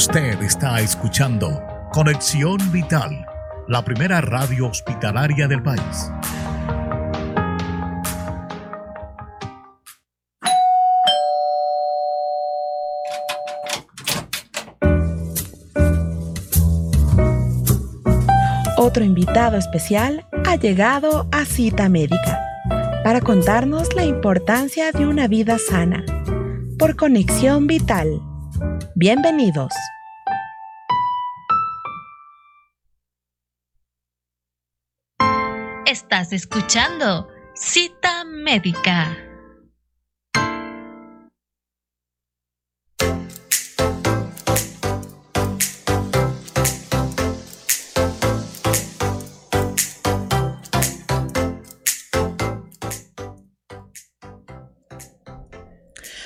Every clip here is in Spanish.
Usted está escuchando Conexión Vital, la primera radio hospitalaria del país. Otro invitado especial ha llegado a Cita Médica para contarnos la importancia de una vida sana por Conexión Vital. Bienvenidos. Estás escuchando Cita Médica.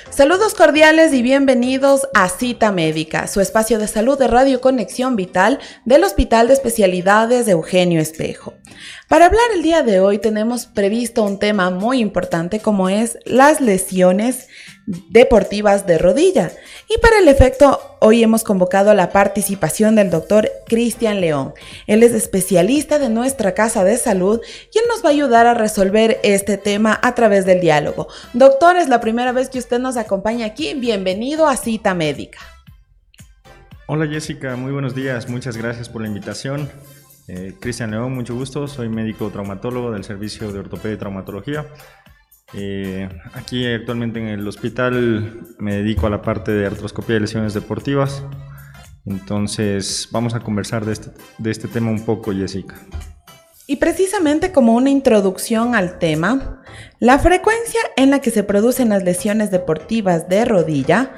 Saludos cordiales y bienvenidos a Cita Médica, su espacio de salud de Radio Conexión Vital del Hospital de Especialidades de Eugenio Espejo. Para hablar el día de hoy tenemos previsto un tema muy importante como es las lesiones deportivas de rodilla. Y para el efecto, hoy hemos convocado la participación del doctor Cristian León. Él es especialista de nuestra casa de salud y él nos va a ayudar a resolver este tema a través del diálogo. Doctor, es la primera vez que usted nos acompaña aquí. Bienvenido a Cita Médica. Hola Jessica, muy buenos días. Muchas gracias por la invitación. Eh, Cristian León, mucho gusto. Soy médico traumatólogo del Servicio de Ortopedia y Traumatología. Eh, aquí actualmente en el hospital me dedico a la parte de artroscopía de lesiones deportivas. Entonces vamos a conversar de este, de este tema un poco, Jessica. Y precisamente como una introducción al tema, la frecuencia en la que se producen las lesiones deportivas de rodilla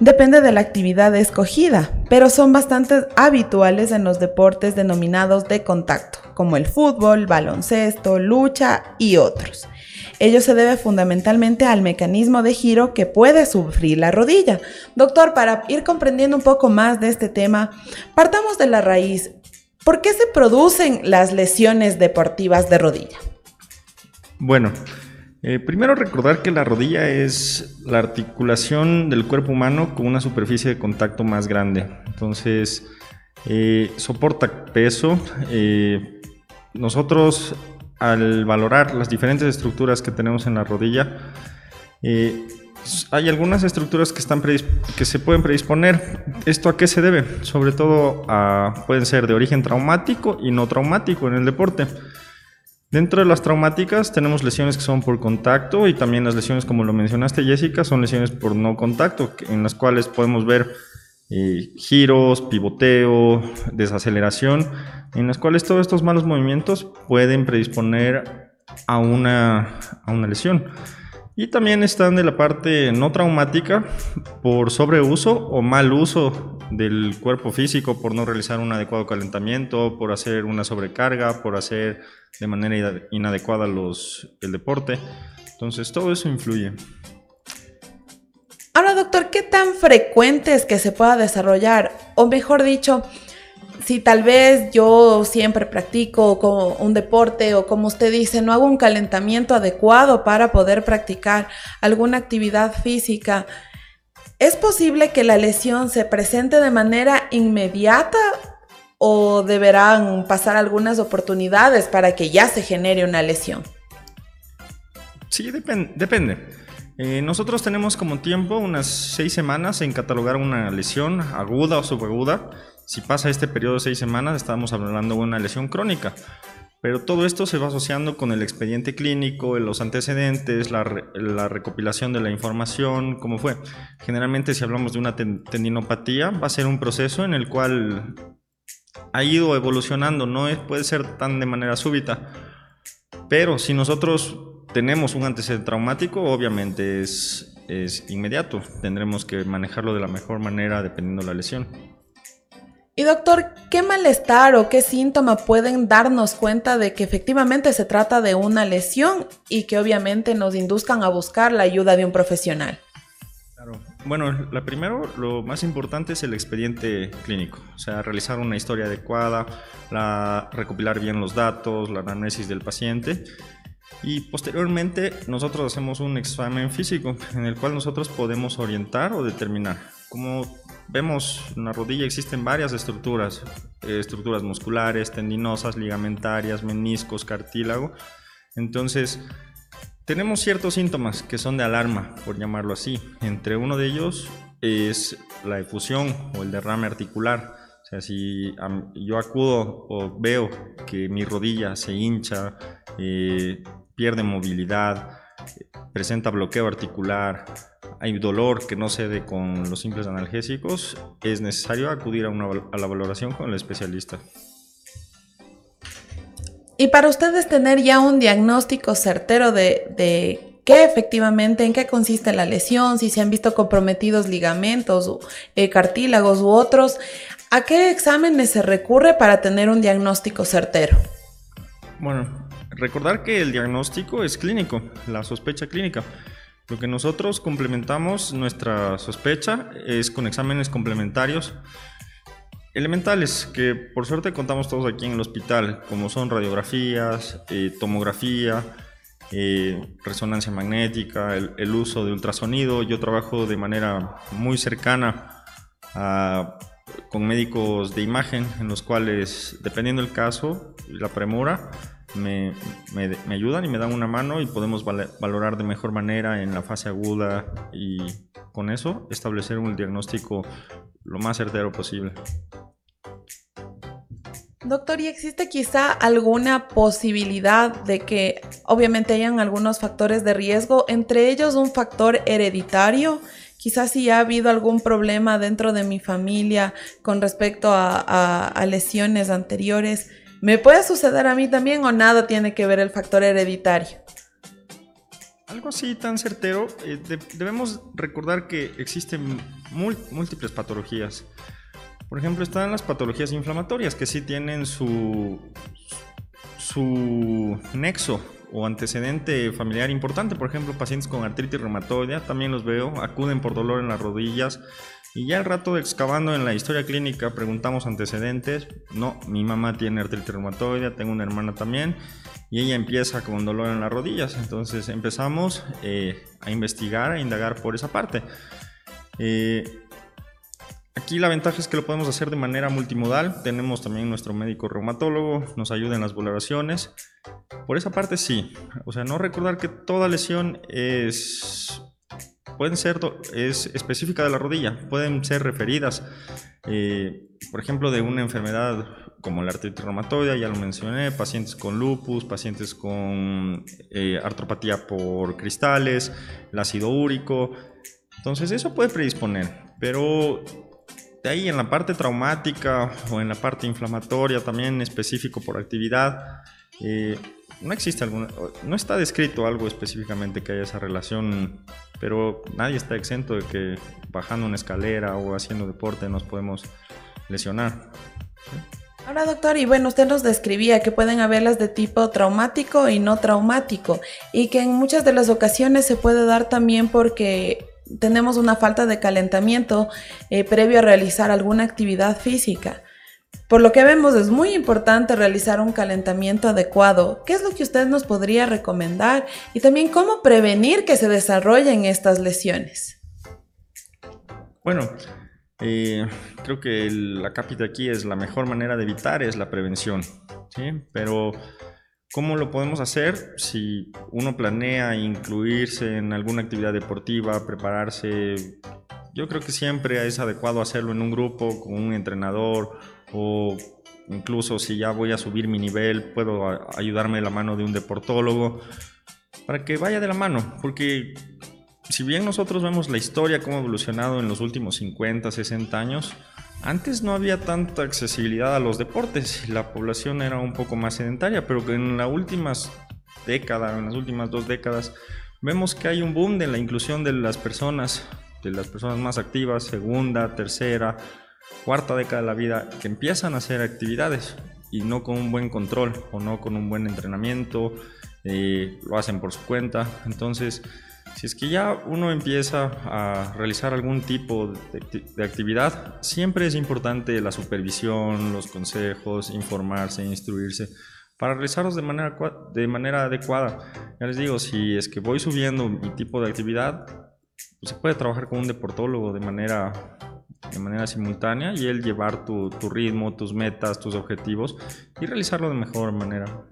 Depende de la actividad escogida, pero son bastante habituales en los deportes denominados de contacto, como el fútbol, baloncesto, lucha y otros. Ello se debe fundamentalmente al mecanismo de giro que puede sufrir la rodilla. Doctor, para ir comprendiendo un poco más de este tema, partamos de la raíz. ¿Por qué se producen las lesiones deportivas de rodilla? Bueno, eh, primero recordar que la rodilla es la articulación del cuerpo humano con una superficie de contacto más grande. Entonces, eh, soporta peso. Eh, nosotros, al valorar las diferentes estructuras que tenemos en la rodilla, hay algunas estructuras que, están que se pueden predisponer. ¿Esto a qué se debe? Sobre todo pueden ser de origen traumático y no traumático en el deporte. Dentro de las traumáticas tenemos lesiones que son por contacto y también las lesiones, como lo mencionaste Jessica, son lesiones por no contacto, en las cuales podemos ver eh, giros, pivoteo, desaceleración, en las cuales todos estos malos movimientos pueden predisponer a una, a una lesión. Y también están de la parte no traumática por sobreuso o mal uso del cuerpo físico, por no realizar un adecuado calentamiento, por hacer una sobrecarga, por hacer de manera inadecuada los, el deporte. Entonces todo eso influye. Ahora, doctor, ¿qué tan frecuente es que se pueda desarrollar? O mejor dicho, si tal vez yo siempre practico un deporte o como usted dice, no hago un calentamiento adecuado para poder practicar alguna actividad física, ¿es posible que la lesión se presente de manera inmediata o deberán pasar algunas oportunidades para que ya se genere una lesión? Sí, depende. Eh, nosotros tenemos como tiempo unas seis semanas en catalogar una lesión aguda o subaguda si pasa este periodo de seis semanas, estamos hablando de una lesión crónica. Pero todo esto se va asociando con el expediente clínico, los antecedentes, la, recopilación de la información, cómo fue. Generalmente si hablamos de una tendinopatía, va a ser un proceso en el cual ha ido evolucionando, no puede ser tan de manera súbita. Pero si nosotros tenemos un antecedente traumático, obviamente es, es inmediato. Tendremos que manejarlo de la mejor manera dependiendo de la lesión. Y doctor, ¿qué malestar o qué síntoma pueden darnos cuenta de que efectivamente se trata de una lesión y que obviamente nos induzcan a buscar la ayuda de un profesional? Claro. Bueno, la primero, lo más importante es el expediente clínico, o sea, realizar una historia adecuada, la, recopilar bien los datos, la análisis del paciente y posteriormente nosotros hacemos un examen físico en el cual nosotros podemos orientar o determinar como vemos en la rodilla existen varias estructuras, eh, estructuras musculares, tendinosas, ligamentarias, meniscos, cartílago. Entonces, tenemos ciertos síntomas que son de alarma, por llamarlo así. Entre uno de ellos es la efusión o el derrame articular. O sea, si yo acudo o veo que mi rodilla se hincha, eh, pierde movilidad, presenta bloqueo articular, hay dolor que no cede con los simples analgésicos, es necesario acudir a, la valoración con el especialista. Y para ustedes tener ya un diagnóstico certero de, qué efectivamente, en qué consiste la lesión, si se han visto comprometidos ligamentos, eh, cartílagos u otros, ¿a qué exámenes se recurre para tener un diagnóstico certero? Bueno, recordar que el diagnóstico es clínico, la sospecha clínica. Lo que nosotros complementamos nuestra sospecha es con exámenes complementarios elementales que por suerte contamos todos aquí en el hospital, como son radiografías, eh, tomografía, eh, resonancia magnética, el, uso de ultrasonido. Yo trabajo de manera muy cercana con médicos de imagen en los cuales, dependiendo del caso y la premura, me, ayudan y me dan una mano y podemos valorar de mejor manera en la fase aguda y con eso establecer un diagnóstico lo más certero posible. Doctor, ¿y existe quizá alguna posibilidad de que obviamente hayan algunos factores de riesgo, entre ellos un factor hereditario? Quizás si ha habido algún problema dentro de mi familia con respecto a lesiones anteriores, ¿Me puede suceder a mí también o nada tiene que ver el factor hereditario? Algo así tan certero, eh, debemos recordar que existen múltiples patologías. Por ejemplo, están las patologías inflamatorias que sí tienen su, su nexo o antecedente familiar importante. Por ejemplo, pacientes con artritis reumatoidea, también los veo, acuden por dolor en las rodillas, y ya al rato excavando en la historia clínica preguntamos antecedentes. No, mi mamá tiene artritis reumatoide, tengo una hermana también y ella empieza con dolor en las rodillas. Entonces empezamos eh, a investigar, a indagar por esa parte. Eh, aquí la ventaja es que lo podemos hacer de manera multimodal. Tenemos también nuestro médico reumatólogo, nos ayuda en las valoraciones. Por esa parte sí. O sea, no recordar que toda lesión es pueden ser es específica de la rodilla, pueden ser referidas, eh, por ejemplo, de una enfermedad como la artritis reumatoide, ya lo mencioné, pacientes con lupus, pacientes con eh, artropatía por cristales, el ácido úrico. Entonces eso puede predisponer, pero de ahí en la parte traumática o en la parte inflamatoria también específico por actividad, eh, no existe alguna, no está descrito algo específicamente que haya esa relación, pero nadie está exento de que bajando una escalera o haciendo deporte nos podemos lesionar. Ahora, doctor, y bueno, usted nos describía que pueden haberlas de tipo traumático y no traumático, y que en muchas de las ocasiones se puede dar también porque tenemos una falta de calentamiento eh, previo a realizar alguna actividad física. Por lo que vemos es muy importante realizar un calentamiento adecuado. ¿Qué es lo que usted nos podría recomendar? Y también cómo prevenir que se desarrollen estas lesiones. Bueno, eh, creo que la cápita aquí es la mejor manera de evitar es la prevención. Pero ¿cómo lo podemos hacer? Si uno planea incluirse en alguna actividad deportiva, prepararse, yo creo que siempre es adecuado hacerlo en un grupo con un entrenador o incluso si ya voy a subir mi nivel, puedo ayudarme de la mano de un deportólogo para que vaya de la mano, porque si bien nosotros vemos la historia cómo ha evolucionado en los últimos 50, 60 años, antes no había tanta accesibilidad a los deportes la población era un poco más sedentaria, pero en las últimas décadas, en las últimas dos décadas, vemos que hay un boom de la inclusión de las personas, de las personas más activas, segunda, tercera, cuarta década de la vida que empiezan a hacer actividades y no con un buen control o no con un buen entrenamiento, eh, lo hacen por su cuenta. Entonces, si es que ya uno empieza a realizar algún tipo de, actividad, siempre es importante la supervisión, los consejos, informarse, instruirse para realizarlos de manera, de manera adecuada. Ya les digo, si es que voy subiendo mi tipo de actividad, pues se puede trabajar con un deportólogo de manera de manera simultánea y el llevar tu, tu ritmo, tus metas, tus objetivos y realizarlo de mejor manera.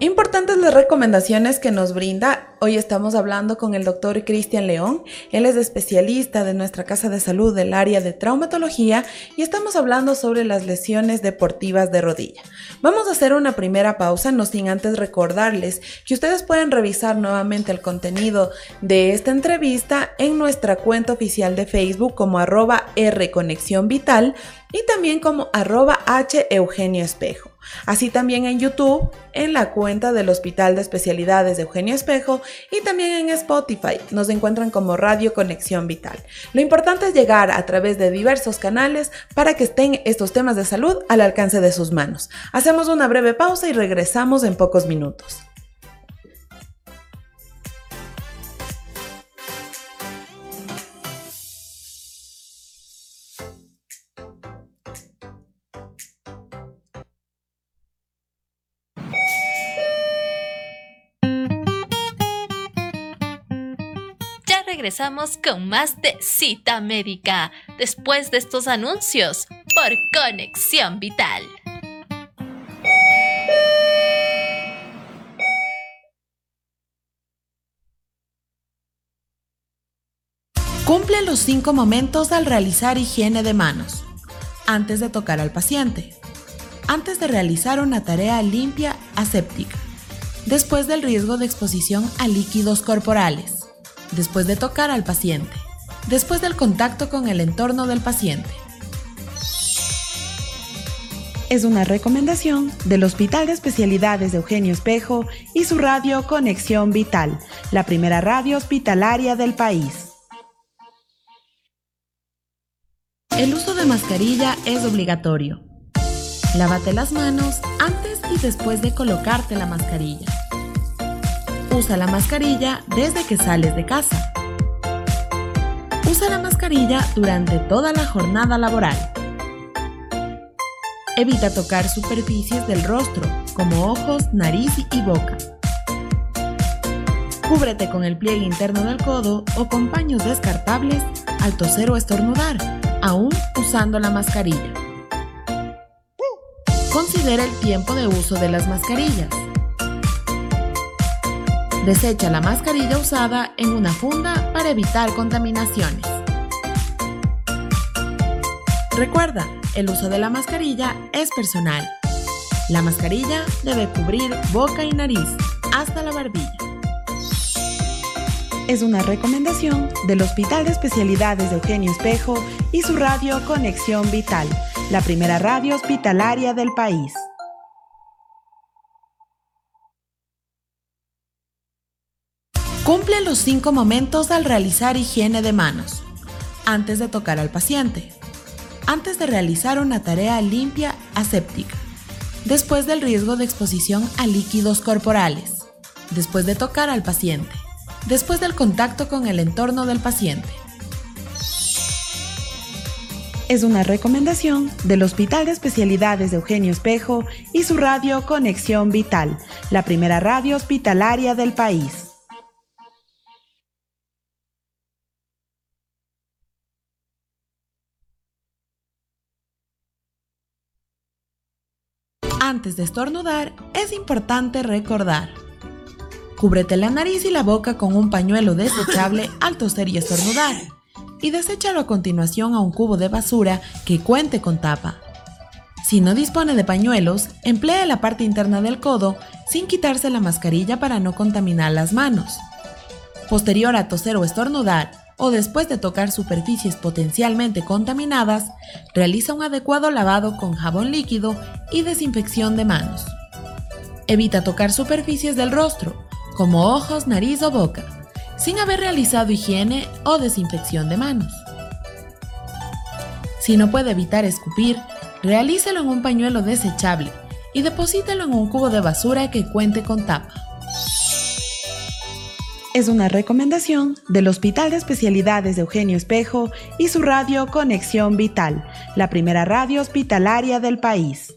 Importantes las recomendaciones que nos brinda. Hoy estamos hablando con el doctor Cristian León. Él es especialista de nuestra casa de salud del área de traumatología y estamos hablando sobre las lesiones deportivas de rodilla. Vamos a hacer una primera pausa, no sin antes recordarles que ustedes pueden revisar nuevamente el contenido de esta entrevista en nuestra cuenta oficial de Facebook como arroba R Conexión Vital y también como arroba H Eugenio Espejo. Así también en YouTube, en la cuenta del Hospital de Especialidades de Eugenio Espejo y también en Spotify. Nos encuentran como Radio Conexión Vital. Lo importante es llegar a través de diversos canales para que estén estos temas de salud al alcance de sus manos. Hacemos una breve pausa y regresamos en pocos minutos. Regresamos con más de cita médica después de estos anuncios por Conexión Vital. Cumple los cinco momentos al realizar higiene de manos. Antes de tocar al paciente. Antes de realizar una tarea limpia aséptica. Después del riesgo de exposición a líquidos corporales después de tocar al paciente, después del contacto con el entorno del paciente. Es una recomendación del Hospital de Especialidades de Eugenio Espejo y su radio Conexión Vital, la primera radio hospitalaria del país. El uso de mascarilla es obligatorio. Lávate las manos antes y después de colocarte la mascarilla. Usa la mascarilla desde que sales de casa. Usa la mascarilla durante toda la jornada laboral. Evita tocar superficies del rostro, como ojos, nariz y boca. Cúbrete con el pliegue interno del codo o con paños descartables al toser o estornudar, aún usando la mascarilla. Considera el tiempo de uso de las mascarillas. Desecha la mascarilla usada en una funda para evitar contaminaciones. Recuerda, el uso de la mascarilla es personal. La mascarilla debe cubrir boca y nariz hasta la barbilla. Es una recomendación del Hospital de Especialidades de Eugenio Espejo y su radio Conexión Vital, la primera radio hospitalaria del país. Cumple los cinco momentos al realizar higiene de manos. Antes de tocar al paciente. Antes de realizar una tarea limpia aséptica. Después del riesgo de exposición a líquidos corporales. Después de tocar al paciente. Después del contacto con el entorno del paciente. Es una recomendación del Hospital de Especialidades de Eugenio Espejo y su radio Conexión Vital, la primera radio hospitalaria del país. Antes de estornudar, es importante recordar. Cúbrete la nariz y la boca con un pañuelo desechable al toser y estornudar. Y deséchalo a continuación a un cubo de basura que cuente con tapa. Si no dispone de pañuelos, emplee la parte interna del codo sin quitarse la mascarilla para no contaminar las manos. Posterior a toser o estornudar, o después de tocar superficies potencialmente contaminadas, realiza un adecuado lavado con jabón líquido y desinfección de manos. Evita tocar superficies del rostro, como ojos, nariz o boca, sin haber realizado higiene o desinfección de manos. Si no puede evitar escupir, realícelo en un pañuelo desechable y deposítelo en un cubo de basura que cuente con tapa es una recomendación del Hospital de Especialidades de Eugenio Espejo y su radio Conexión Vital, la primera radio hospitalaria del país.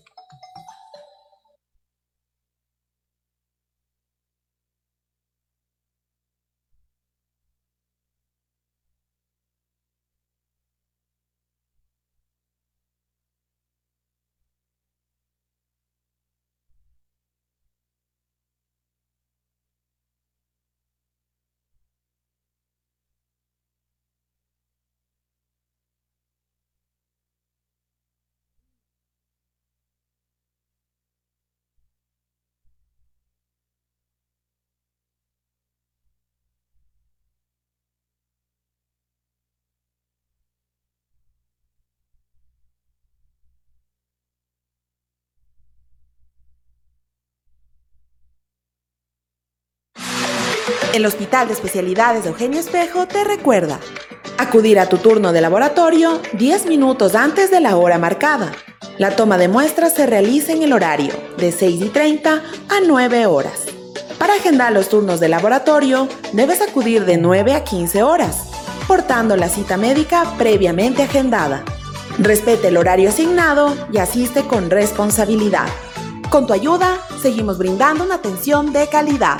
El Hospital de Especialidades de Eugenio Espejo te recuerda acudir a tu turno de laboratorio 10 minutos antes de la hora marcada. La toma de muestras se realiza en el horario de 6 y 30 a 9 horas. Para agendar los turnos de laboratorio, debes acudir de 9 a 15 horas, portando la cita médica previamente agendada. Respete el horario asignado y asiste con responsabilidad. Con tu ayuda, seguimos brindando una atención de calidad.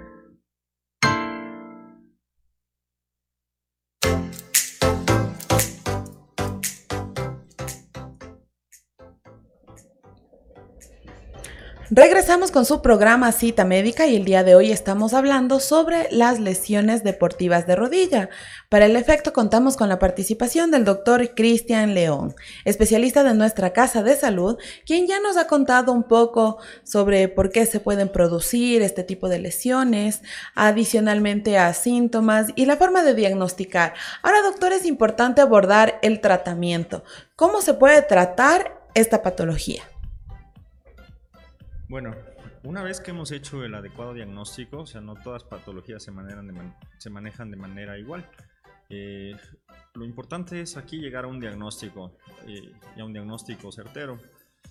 Regresamos con su programa Cita Médica y el día de hoy estamos hablando sobre las lesiones deportivas de rodilla. Para el efecto contamos con la participación del doctor Cristian León, especialista de nuestra Casa de Salud, quien ya nos ha contado un poco sobre por qué se pueden producir este tipo de lesiones, adicionalmente a síntomas y la forma de diagnosticar. Ahora, doctor, es importante abordar el tratamiento. ¿Cómo se puede tratar esta patología? Bueno, una vez que hemos hecho el adecuado diagnóstico, o sea, no todas patologías se, manejan de manera igual. Eh, lo importante es aquí llegar a un diagnóstico eh, y a un diagnóstico certero.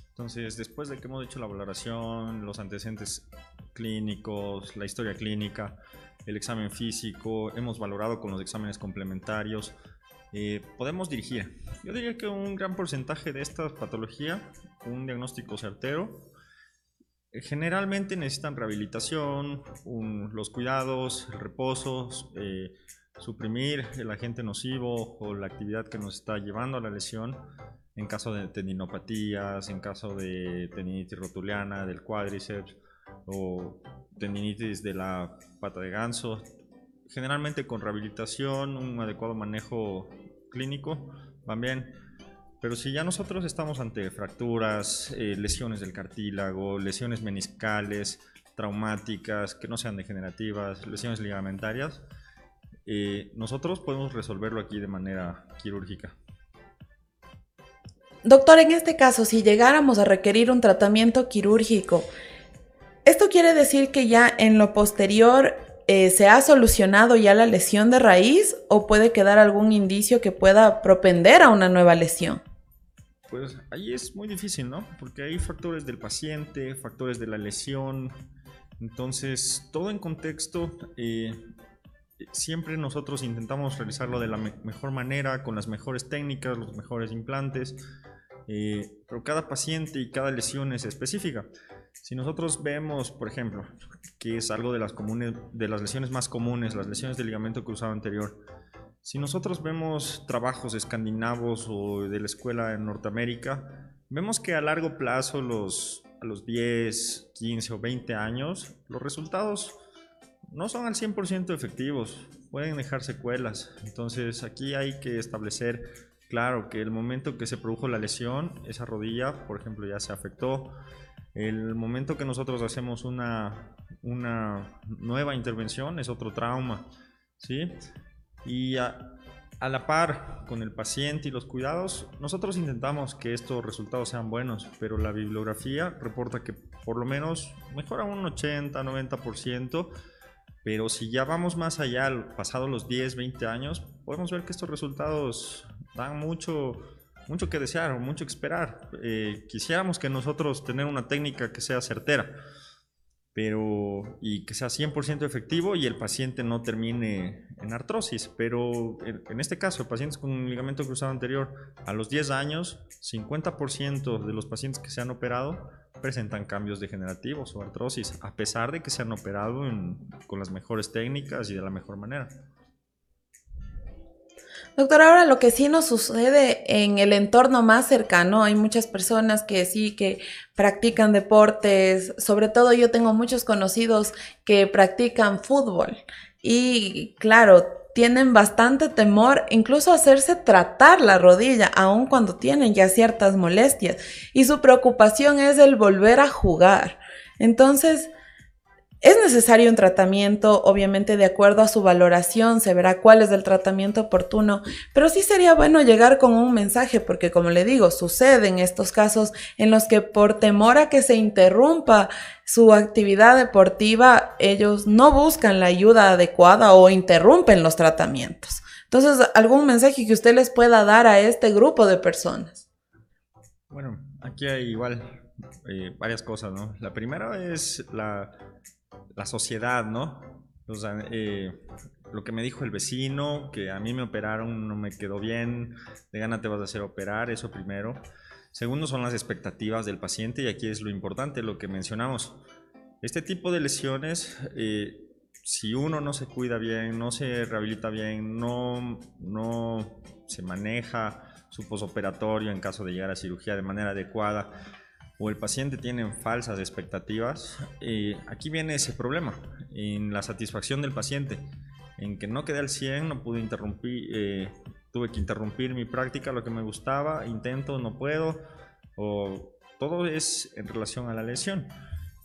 Entonces, después de que hemos hecho la valoración, los antecedentes clínicos, la historia clínica, el examen físico, hemos valorado con los exámenes complementarios, eh, podemos dirigir. Yo diría que un gran porcentaje de esta patología, un diagnóstico certero, Generalmente necesitan rehabilitación, los cuidados, reposo, eh, suprimir el agente nocivo o la actividad que nos está llevando a la lesión en caso de tendinopatías, en caso de tendinitis rotuliana del cuádriceps o tendinitis de la pata de ganso. Generalmente con rehabilitación, un adecuado manejo clínico, van bien. Pero si ya nosotros estamos ante fracturas, eh, lesiones del cartílago, lesiones meniscales, traumáticas, que no sean degenerativas, lesiones ligamentarias, eh, nosotros podemos resolverlo aquí de manera quirúrgica. Doctor, en este caso, si llegáramos a requerir un tratamiento quirúrgico, ¿esto quiere decir que ya en lo posterior eh, se ha solucionado ya la lesión de raíz o puede quedar algún indicio que pueda propender a una nueva lesión? Pues ahí es muy difícil, ¿no? Porque hay factores del paciente, factores de la lesión. Entonces, todo en contexto, eh, siempre nosotros intentamos realizarlo de la mejor manera, con las mejores técnicas, los mejores implantes, eh, pero cada paciente y cada lesión es específica. Si nosotros vemos, por ejemplo, que es algo de las, comunes, de las lesiones más comunes, las lesiones de ligamento cruzado anterior, si nosotros vemos trabajos escandinavos o de la escuela en Norteamérica, vemos que a largo plazo, los, a los 10, 15 o 20 años, los resultados no son al 100% efectivos, pueden dejar secuelas. Entonces aquí hay que establecer, claro, que el momento que se produjo la lesión, esa rodilla, por ejemplo, ya se afectó. El momento que nosotros hacemos una, una nueva intervención es otro trauma, ¿sí? Y a, la par con el paciente y los cuidados, nosotros intentamos que estos resultados sean buenos, pero la bibliografía reporta que por lo menos mejora un 80-90%, pero si ya vamos más allá, pasado los 10, 20 años, podemos ver que estos resultados dan mucho, mucho que desear o mucho que esperar. Eh, quisiéramos que nosotros tener una técnica que sea certera pero y que sea 100% efectivo y el paciente no termine en artrosis. Pero en este caso, pacientes con ligamento cruzado anterior, a los 10 años, 50% de los pacientes que se han operado presentan cambios degenerativos o artrosis, a pesar de que se han operado con las mejores técnicas y de la mejor manera. Doctor, ahora lo que sí nos sucede en el entorno más cercano, hay muchas personas que sí que practican deportes, sobre todo yo tengo muchos conocidos que practican fútbol y claro, tienen bastante temor incluso hacerse tratar la rodilla, aun cuando tienen ya ciertas molestias y su preocupación es el volver a jugar. Entonces, es necesario un tratamiento, obviamente de acuerdo a su valoración, se verá cuál es el tratamiento oportuno, pero sí sería bueno llegar con un mensaje, porque como le digo, suceden estos casos en los que por temor a que se interrumpa su actividad deportiva, ellos no buscan la ayuda adecuada o interrumpen los tratamientos. Entonces, algún mensaje que usted les pueda dar a este grupo de personas. Bueno, aquí hay igual eh, varias cosas, ¿no? La primera es la la sociedad, ¿no? Eh, lo que me dijo el vecino, que a mí me operaron, no me quedó bien, de gana te vas a hacer operar, eso primero. Segundo son las expectativas del paciente y aquí es lo importante, lo que mencionamos. Este tipo de lesiones, eh, si uno no se cuida bien, no se rehabilita bien, no, no se maneja su posoperatorio en caso de llegar a cirugía de manera adecuada, o el paciente tiene falsas expectativas, eh, aquí viene ese problema, en la satisfacción del paciente, en que no quedé al 100, no pude interrumpir, eh, tuve que interrumpir mi práctica, lo que me gustaba, intento, no puedo, o todo es en relación a la lesión.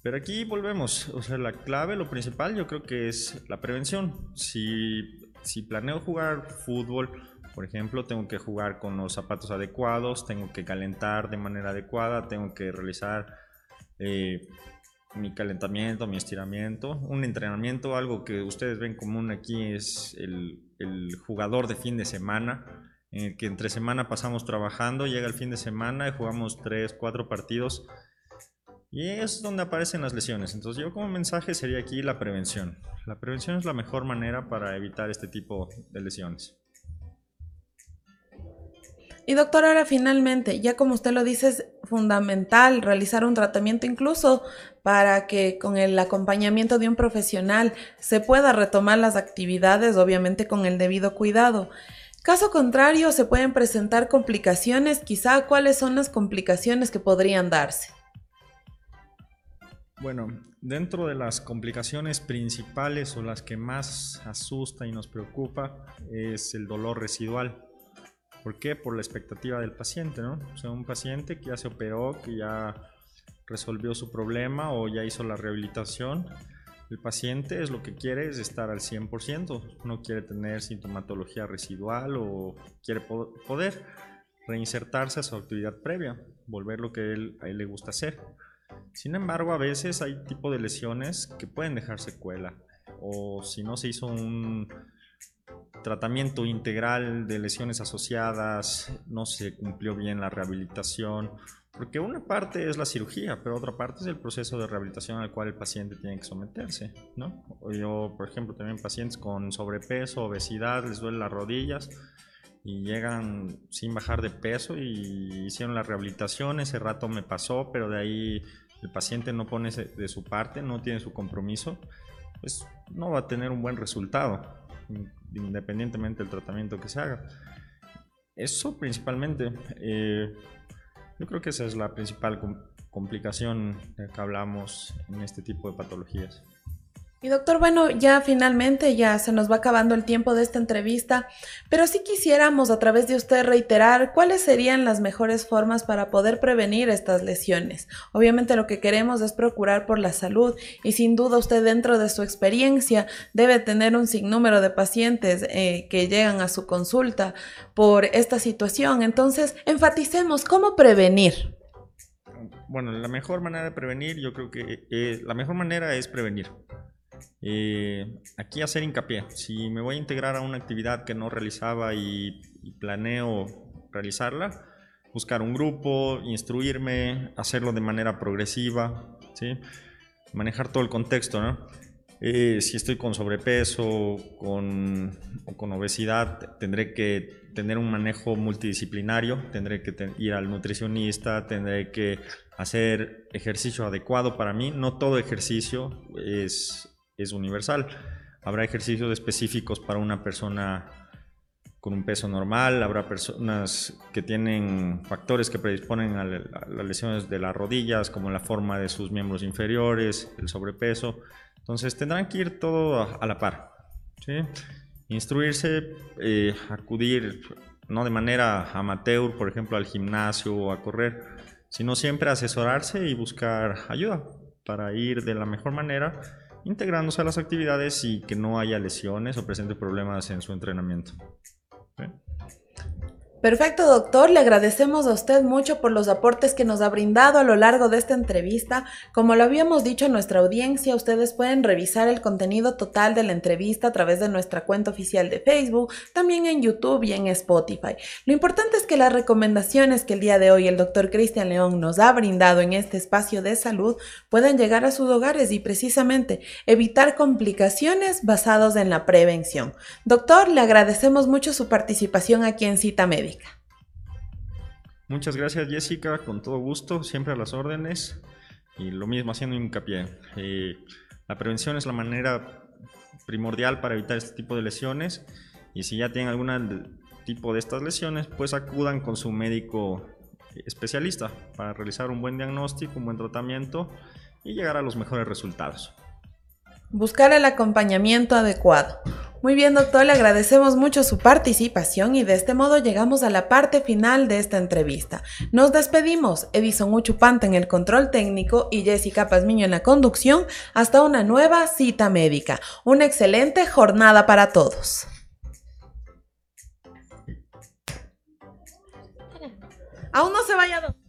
Pero aquí volvemos, o sea, la clave, lo principal yo creo que es la prevención. Si, si planeo jugar fútbol, por ejemplo, tengo que jugar con los zapatos adecuados, tengo que calentar de manera adecuada, tengo que realizar eh, mi calentamiento, mi estiramiento. Un entrenamiento, algo que ustedes ven común aquí es el, jugador de fin de semana, en el que entre semana pasamos trabajando, llega el fin de semana y jugamos 3, 4 partidos. Y es donde aparecen las lesiones. Entonces yo como mensaje sería aquí la prevención. La prevención es la mejor manera para evitar este tipo de lesiones. Y doctor, ahora finalmente, ya como usted lo dice, es fundamental realizar un tratamiento incluso para que con el acompañamiento de un profesional se pueda retomar las actividades, obviamente con el debido cuidado. Caso contrario, se pueden presentar complicaciones, quizá cuáles son las complicaciones que podrían darse. Bueno, dentro de las complicaciones principales o las que más asusta y nos preocupa es el dolor residual. ¿Por qué? Por la expectativa del paciente, ¿no? O sea, un paciente que ya se operó, que ya resolvió su problema o ya hizo la rehabilitación. El paciente es lo que quiere es estar al 100%, no quiere tener sintomatología residual o quiere poder reinsertarse a su actividad previa, volver lo que él, a él le gusta hacer. Sin embargo, a veces hay tipo de lesiones que pueden dejar secuela o si no se hizo un tratamiento integral de lesiones asociadas, no se cumplió bien la rehabilitación, porque una parte es la cirugía, pero otra parte es el proceso de rehabilitación al cual el paciente tiene que someterse, ¿no? Yo, por ejemplo, también pacientes con sobrepeso, obesidad, les duelen las rodillas y llegan sin bajar de peso y hicieron la rehabilitación, ese rato me pasó, pero de ahí el paciente no pone de su parte, no tiene su compromiso, pues no va a tener un buen resultado independientemente del tratamiento que se haga. Eso principalmente, eh, yo creo que esa es la principal complicación que hablamos en este tipo de patologías. Y doctor, bueno, ya finalmente ya se nos va acabando el tiempo de esta entrevista, pero si quisiéramos a través de usted reiterar cuáles serían las mejores formas para poder prevenir estas lesiones. Obviamente lo que queremos es procurar por la salud y sin duda usted dentro de su experiencia debe tener un sinnúmero de pacientes eh, que llegan a su consulta por esta situación. Entonces, enfaticemos cómo prevenir. Bueno, la mejor manera de prevenir, yo creo que eh, la mejor manera es prevenir. Eh, aquí hacer hincapié, si me voy a integrar a una actividad que no realizaba y, planeo realizarla, buscar un grupo, instruirme, hacerlo de manera progresiva, ¿sí? manejar todo el contexto. ¿no? Eh, si estoy con sobrepeso con, o con obesidad, tendré que tener un manejo multidisciplinario, tendré que ir al nutricionista, tendré que hacer ejercicio adecuado para mí. No todo ejercicio es, es universal. Habrá ejercicios específicos para una persona con un peso normal, habrá personas que tienen factores que predisponen a, las lesiones de las rodillas, como la forma de sus miembros inferiores, el sobrepeso. Entonces tendrán que ir todo a, la par. Instruirse, eh, acudir no de manera amateur, por ejemplo, al gimnasio o a correr, sino siempre asesorarse y buscar ayuda para ir de la mejor manera integrándose a las actividades y que no haya lesiones o presente problemas en su entrenamiento. Perfecto, doctor. Le agradecemos a usted mucho por los aportes que nos ha brindado a lo largo de esta entrevista. Como lo habíamos dicho a nuestra audiencia, ustedes pueden revisar el contenido total de la entrevista a través de nuestra cuenta oficial de Facebook, también en YouTube y en Spotify. Lo importante es que las recomendaciones que el día de hoy el doctor Cristian León nos ha brindado en este espacio de salud puedan llegar a sus hogares y precisamente evitar complicaciones basadas en la prevención. Doctor, le agradecemos mucho su participación aquí en Cita. Muchas gracias Jessica, con todo gusto, siempre a las órdenes y lo mismo haciendo hincapié. Eh, la prevención es la manera primordial para evitar este tipo de lesiones y si ya tienen algún tipo de estas lesiones, pues acudan con su médico especialista para realizar un buen diagnóstico, un buen tratamiento y llegar a los mejores resultados. Buscar el acompañamiento adecuado. Muy bien, doctor, le agradecemos mucho su participación y de este modo llegamos a la parte final de esta entrevista. Nos despedimos, Edison Uchupante en el control técnico y Jessica Pazmiño en la conducción, hasta una nueva cita médica. Una excelente jornada para todos. Aún no se vaya, doctor.